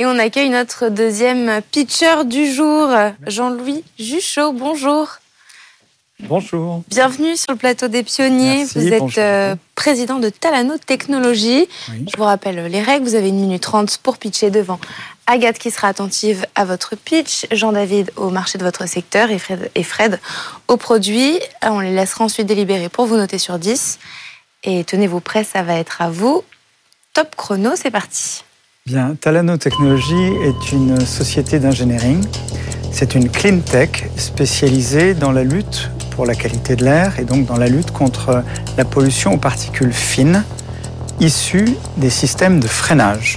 Et on accueille notre deuxième pitcher du jour, Jean-Louis Juchot. Bonjour. Bonjour. Bienvenue sur le plateau des pionniers. vous êtes euh, président de Talano Technologies. Je vous rappelle les règles. Vous avez une minute trente pour pitcher devant Agathe qui sera attentive à votre pitch, Jean-David au marché de votre secteur et Fred, et Fred au produit. On les laissera ensuite délibérer pour vous noter sur 10. Et tenez-vous prêts, ça va être à vous. Top chrono, c'est parti. Bien, Talano Technologies est une société d'ingénierie. C'est une clean tech spécialisée dans la lutte pour la qualité de l'air et donc dans la lutte contre la pollution aux particules fines issues des systèmes de freinage.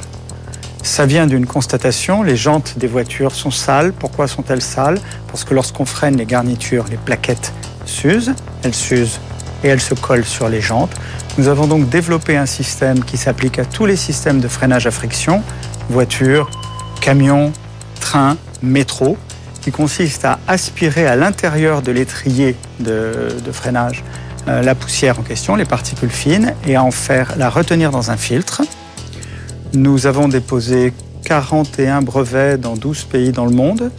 Ça vient d'une constatation, les jantes des voitures sont sales. Pourquoi sont-elles sales? Parce que lorsqu'on freine les garnitures, les plaquettes s'usent, elles s'usent et elles se collent sur les jantes. Nous avons donc développé un système qui s'applique à tous les systèmes de freinage à friction, voitures, camions, trains, métro, qui consiste à aspirer à l'intérieur de l'étrier de, freinage euh, la poussière en question, les particules fines, et à en faire la retenir dans un filtre. Nous avons déposé 41 brevets dans 12 pays dans le monde.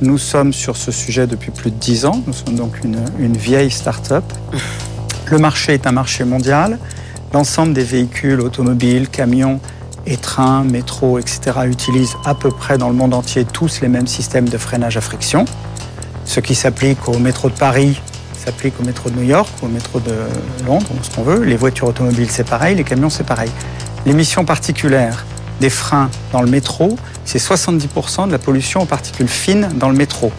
Nous sommes sur ce sujet depuis plus de 10 ans. Nous sommes donc une, une vieille start-up. Le marché est un marché mondial. L'ensemble des véhicules automobiles, camions, et trains, métros, etc. utilisent à peu près dans le monde entier tous les mêmes systèmes de freinage à friction. Ce qui s'applique au métro de Paris s'applique au métro de New York, au métro de Londres, ce qu'on veut. Les voitures automobiles, c'est pareil, les camions, c'est pareil. L'émission particulière des freins dans le métro, c'est 70% de la pollution aux particules fines dans le métro.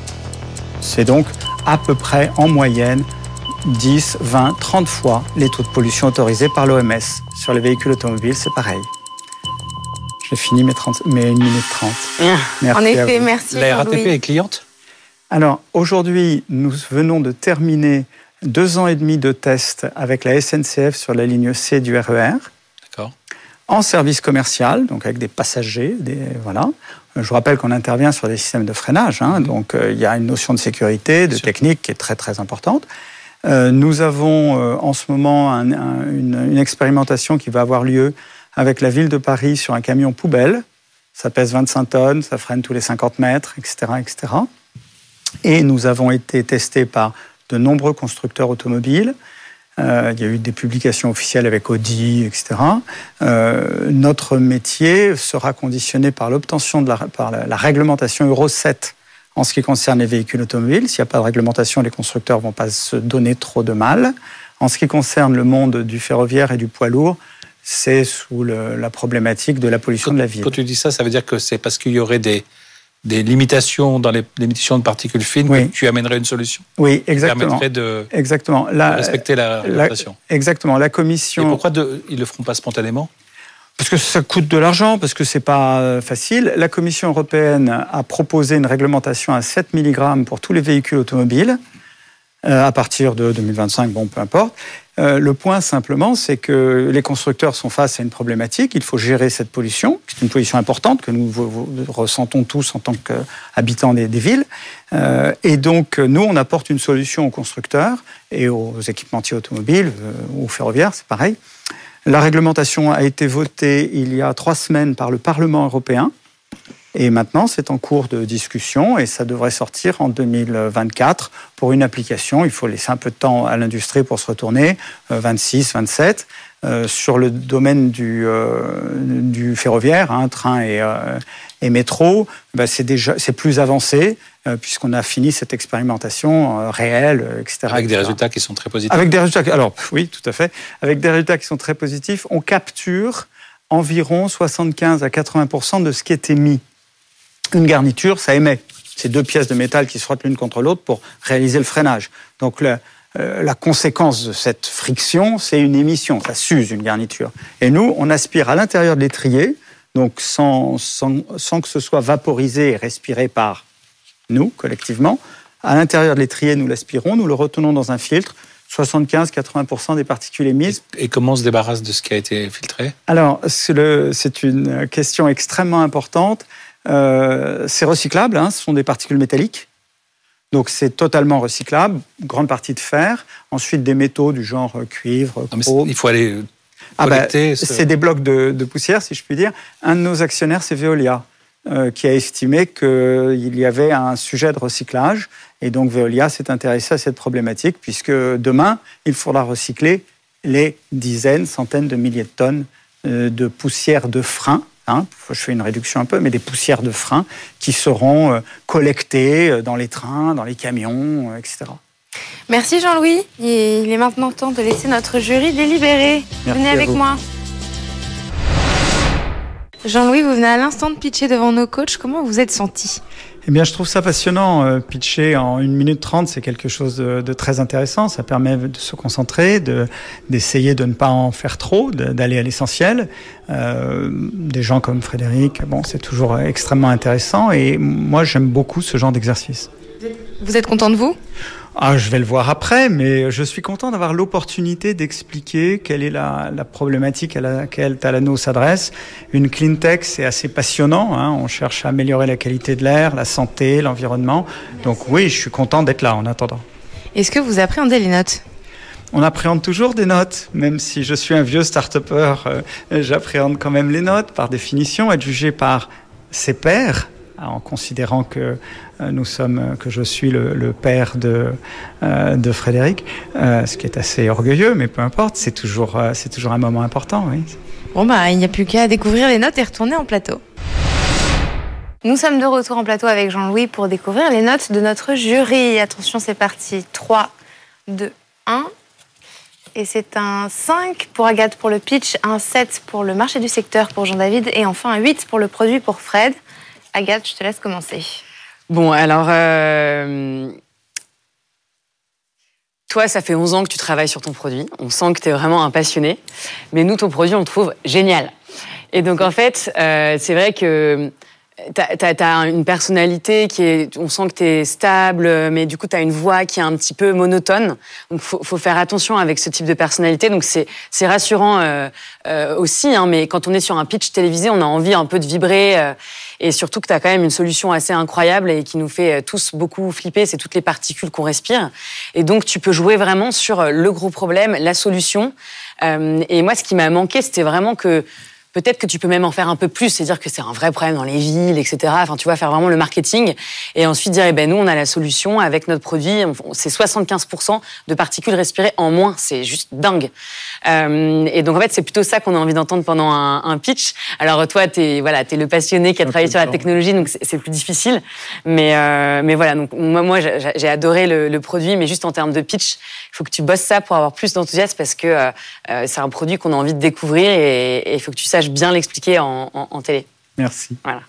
C'est donc à peu près en moyenne 10, 20, 30 fois les taux de pollution autorisés par l'OMS. Sur les véhicules automobiles, c'est pareil. J'ai fini mes, 30, mes 1 minute 30. Merci en effet, merci. La RATP est cliente? Alors, aujourd'hui, nous venons de terminer deux ans et demi de tests avec la SNCF sur la ligne C du RER. E D'accord. En service commercial, donc avec des passagers, des, voilà. Je vous rappelle qu'on intervient sur des systèmes de freinage, hein, mhm. donc euh, il y a une notion de sécurité, de technique qui est très très importante. Euh, nous avons euh, en ce moment une, expérimentation qui va avoir lieu avec la ville de Paris sur un camion poubelle. Ça pèse 25 tonnes, ça freine tous les 50 mètres, etc. etc. Et nous avons été testés par de nombreux constructeurs automobiles. Euh, il y a eu des publications officielles avec Audi, etc. Notre métier sera conditionné par l'obtention de la, par la, réglementation Euro 7 en ce qui concerne les véhicules automobiles. S'il n'y a pas de réglementation, les constructeurs ne vont pas se donner trop de mal. En ce qui concerne le monde du ferroviaire et du poids lourd, c'est sous la problématique de la pollution de la ville. Quand tu dis ça, ça veut dire que c'est parce qu'il y aurait des, des limitations dans les émissions de particules fines que tu amènerais une solution Oui, exactement. Qui permettrait de, exactement. respecter la réglementation. Exactement. La commission. Et pourquoi de, ils le feront pas spontanément? Parce que ça coûte de l'argent, parce que c'est pas euh, facile. La Commission européenne a proposé une réglementation à 7 mg pour tous les véhicules automobiles euh, à partir de 2025, bon, peu importe. Euh, le point simplement, c'est que les constructeurs sont face à une problématique. Il faut gérer cette pollution, c'est une pollution importante que nous ressentons tous en tant qu'habitants des, villes. Et donc, nous, on apporte une solution aux constructeurs et aux équipementiers automobiles, ou ferroviaires, c'est pareil. La réglementation a été votée il y a trois semaines par le Parlement européen. Et maintenant, c'est en cours de discussion et ça devrait sortir en 2024 pour une application. Il faut laisser un peu de temps à l'industrie pour se retourner, 26, euh, 27. Euh, sur le domaine du, euh, du ferroviaire, hein, train et, et métro, bah, c'est déjà c'est plus avancé puisqu'on a fini cette expérimentation réelle, etc. Avec des résultats qui sont très positifs. Avec des résultats, alors oui, tout à fait. Avec des résultats qui sont très positifs, on capture environ 75 à 80% de ce qui est émis une garniture, ça émet. C'est deux pièces de métal qui se frottent l'une contre l'autre pour réaliser le freinage. Donc euh, la conséquence de cette friction, c'est une émission, ça s'use une garniture. Et nous, on aspire à l'intérieur de l'étrier, donc sans, sans, que ce soit vaporisé et respiré par nous, collectivement. À l'intérieur de l'étrier, nous l'aspirons, nous le retenons dans un filtre. 75-80% des particules émises. Et comment on se débarrasse de ce qui a été filtré? Alors, c'est une question extrêmement importante. Euh, c'est recyclable, hein, ce sont des particules métalliques. Donc c'est totalement recyclable, grande partie de fer, ensuite des métaux du genre cuivre, chrome. Il faut aller ah bah, C'est des blocs de, poussière, si je puis dire. Un de nos actionnaires, c'est Veolia. qui a estimé qu'il y avait un sujet de recyclage. Et donc Veolia s'est intéressé à cette problématique, puisque demain, il faudra recycler les dizaines, centaines de milliers de tonnes de poussière de frein Hein, je fais une réduction un peu, mais des poussières de frein qui seront euh, collectées euh, dans les trains, dans les camions, euh, etc. Merci Jean-Louis. Il est maintenant temps de laisser notre jury délibérer. venez avec moi. Jean-Louis, vous venez à l'instant de pitcher devant nos coachs. Comment vous êtes senti? Eh bien, je trouve ça passionnant. Euh, pitcher en 1 minute 30, c'est quelque chose de, très intéressant. Ça permet de se concentrer, d'essayer de, ne pas en faire trop, d'aller à l'essentiel. Euh, des gens comme Frédéric, bon, c'est toujours extrêmement intéressant. Et moi, j'aime beaucoup ce genre d'exercice. Vous êtes content de vous? Ah, je vais le voir après, mais je suis content d'avoir l'opportunité d'expliquer quelle est la, la, problématique à laquelle Talano s'adresse. Une clean tech, c'est assez passionnant. Hein. On cherche à améliorer la qualité de l'air, la santé, l'environnement. Donc oui, je suis content d'être là en attendant. Est-ce que vous appréhendez les notes? On appréhende toujours des notes, même si je suis un vieux start-upper, euh, j'appréhende quand même les notes par définition, être jugé par ses pairs, en considérant que euh, nous sommes, euh, que je suis le, père de, euh, Frédéric, ce qui est assez orgueilleux, mais peu importe, c'est toujours, c'est toujours un moment important. Bon, bah, il n'y a plus qu'à découvrir les notes et retourner en plateau. Nous sommes de retour en plateau avec Jean-Louis pour découvrir les notes de notre jury. Attention, c'est parti. 3, 2, 1. Et c'est un 5 pour Agathe pour le pitch, un 7 pour le marché du secteur pour Jean-David et enfin un 8 pour le produit pour Fred. Agathe, je te laisse commencer. Bon, alors, euh, toi, ça fait 11 ans que tu travailles sur ton produit. On sent que tu es vraiment un passionné. Mais nous, ton produit, on le trouve génial. Et donc, en fait, euh, c'est vrai que tu as, une personnalité qui est, on sent que tu es stable, mais du coup, tu as une voix qui est un petit peu monotone. Donc, faut, faut faire attention avec ce type de personnalité. Donc, c'est rassurant euh, aussi, hein, mais quand on est sur un pitch télévisé, on a envie un peu de vibrer et surtout que tu as quand même une solution assez incroyable et qui nous fait euh, tous beaucoup flipper, c'est toutes les particules qu'on respire. Et donc tu peux jouer vraiment sur euh, le gros problème, la solution. Euh, et moi, ce qui m'a manqué, c'était vraiment que peut-être que tu peux même en faire un peu plus, c'est dire que c'est un vrai problème dans les villes, etc. Enfin, tu vois, faire vraiment le marketing et ensuite dire, eh ben nous, on a la solution avec notre produit. C'est 75% de particules respirées en moins. C'est juste dingue. Euh, et donc, en fait, c'est plutôt ça qu'on a envie d'entendre pendant un, un, pitch. Alors, toi, t'es voilà, es le passionné qui a travaillé sur la technologie, donc c'est plus difficile. Mais euh, mais voilà, donc moi, moi j'ai adoré le, le, produit, mais juste en termes de pitch, il faut que tu bosses ça pour avoir plus d'enthousiasme parce que euh, euh c'est un produit qu'on a envie de découvrir et il faut que tu saches bien l'expliquer en, télé. Merci. Voilà.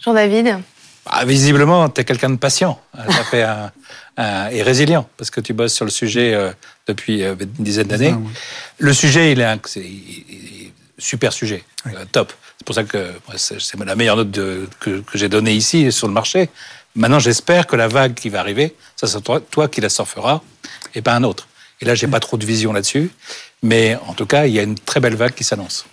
Jean-David bah, Visiblement, tu es quelqu'un de patient fait et résilient, parce que tu bosses sur le sujet euh, depuis euh, une dizaine d'années. Le sujet, il est, un, super sujet, euh, top. C'est pour ça que c'est la meilleure note que, j'ai donnée ici sur le marché. Maintenant, j'espère que la vague qui va arriver, ça sera toi, toi qui la surfera et pas un autre. Et là, j'ai pas trop de vision là-dessus, mais en tout cas, il y a une très belle vague qui s'annonce.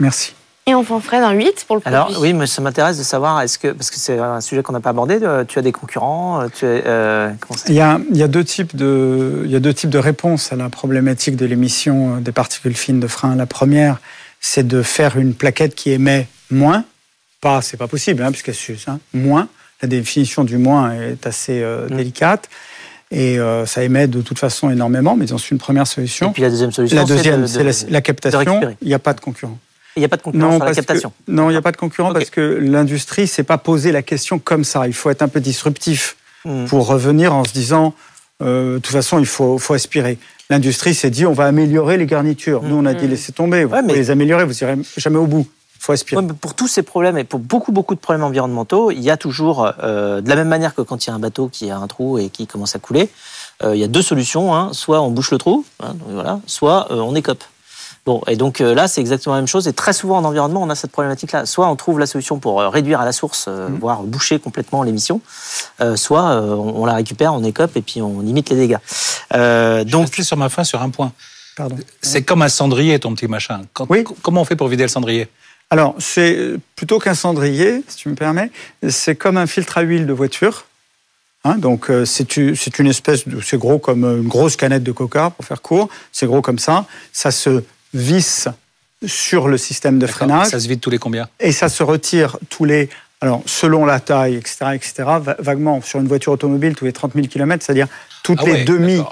Merci. Et enfin, Fred, un 8 pour le produit. Alors oui, mais ça m'intéresse de savoir, est-ce que, parce que c'est un sujet qu'on n'a pas abordé, euh, tu as des concurrents euh, euh, il, y a, il, y a deux types de, il y a deux types de réponses à la problématique de l'émission des particules fines de frein. La première, c'est de faire une plaquette qui émet moins. Pas, c'est pas possible, hein, puisqu'elle s'use. Hein, moins. La définition du moins est assez mmh. délicate. Et ça émet de toute façon énormément, mais c'est une première solution. Et puis la deuxième solution, la deuxième, c'est la, la, captation. Il n'y a pas de concurrent. Il n'y a pas de concurrent sur la captation Non, il n'y a pas de concurrent parce que l'industrie ne s'est pas posé la question comme ça. Il faut être un peu disruptif hmm. pour revenir en se disant, euh, de toute façon, il faut, faut aspirer. L'industrie s'est dit, on va améliorer les garnitures. Nous, on a dit, hmm. laissez tomber, vous pouvez les améliorer, vous n'irez jamais au bout. Il faut aspirer. pour tous ces problèmes et pour beaucoup, beaucoup de problèmes environnementaux, il y a toujours, euh, de la même manière que quand il y a un bateau qui a un trou et qui commence à couler, euh, il y a deux solutions. Hein. Soit on bouche le trou, hein, voilà, soit on écope. Bon, et donc euh, là, c'est exactement la même chose. Et très souvent en environnement, on a cette problématique-là. Soit on trouve la solution pour euh, réduire à la source, euh, mmh. voire boucher complètement l'émission, soit on, la récupère, on écope et puis on limite les dégâts. Euh, Je donc, sur ma fin sur un point. C'est comme un cendrier, ton petit machin. oui. Comment on fait pour vider le cendrier? Alors, c'est plutôt qu'un cendrier, si tu me permets, c'est comme un filtre à huile de voiture. Hein, donc c'est une espèce c'est gros comme une grosse canette de coca pour faire court, c'est gros comme ça. Ça se vis sur le système de freinage. Ça se vide tous les combien Et ça se retire tous les alors, selon la taille, etc., etc., vaguement, sur une voiture automobile, tous les 30 000 km, c'est-à-dire toutes ah les demi,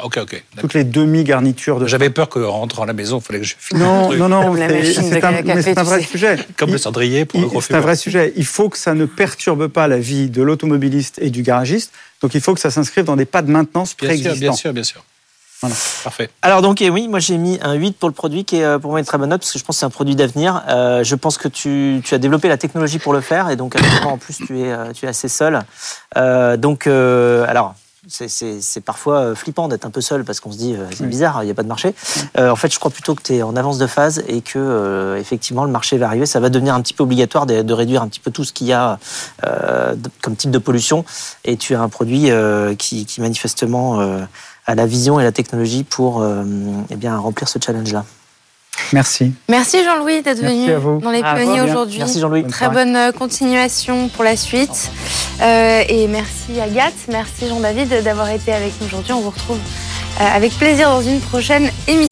toutes les demi garnitures de. J'avais peur qu'en rentrant à la maison, il fallait que je filme. Non, non, non, c'est un, vrai sujet. Comme le cendrier pour le C'est un vrai sujet. Il faut que ça ne perturbe pas la vie de l'automobiliste et du garagiste. Donc, il faut que ça s'inscrive dans des pas de maintenance préexistants. Bien sûr, bien sûr. Voilà, parfait. Alors donc eh oui, moi j'ai mis un 8 pour le produit qui est euh, pour moi une très bonne note parce que je pense que c'est un produit d'avenir. Euh, je pense que tu, tu, as développé la technologie pour le faire et donc en plus tu es, euh, tu es assez seul. Euh, donc alors c'est parfois flippant d'être un peu seul parce qu'on se dit c'est bizarre, il n'y a pas de marché. en fait, je crois plutôt que tu es en avance de phase et que effectivement le marché va arriver. Ça va devenir un petit peu obligatoire de, de réduire un petit peu tout ce qu'il y a comme type de pollution. Et tu as un produit qui, qui, manifestement à la vision et la technologie pour euh, eh bien, remplir ce challenge-là. Merci. Merci Jean-Louis d'être venu dans les pionniers aujourd'hui. Merci Jean-Louis. Très bonne euh, continuation pour la suite. Euh, et merci Agathe, merci Jean-David d'avoir été avec nous aujourd'hui. On vous retrouve avec plaisir dans une prochaine émission.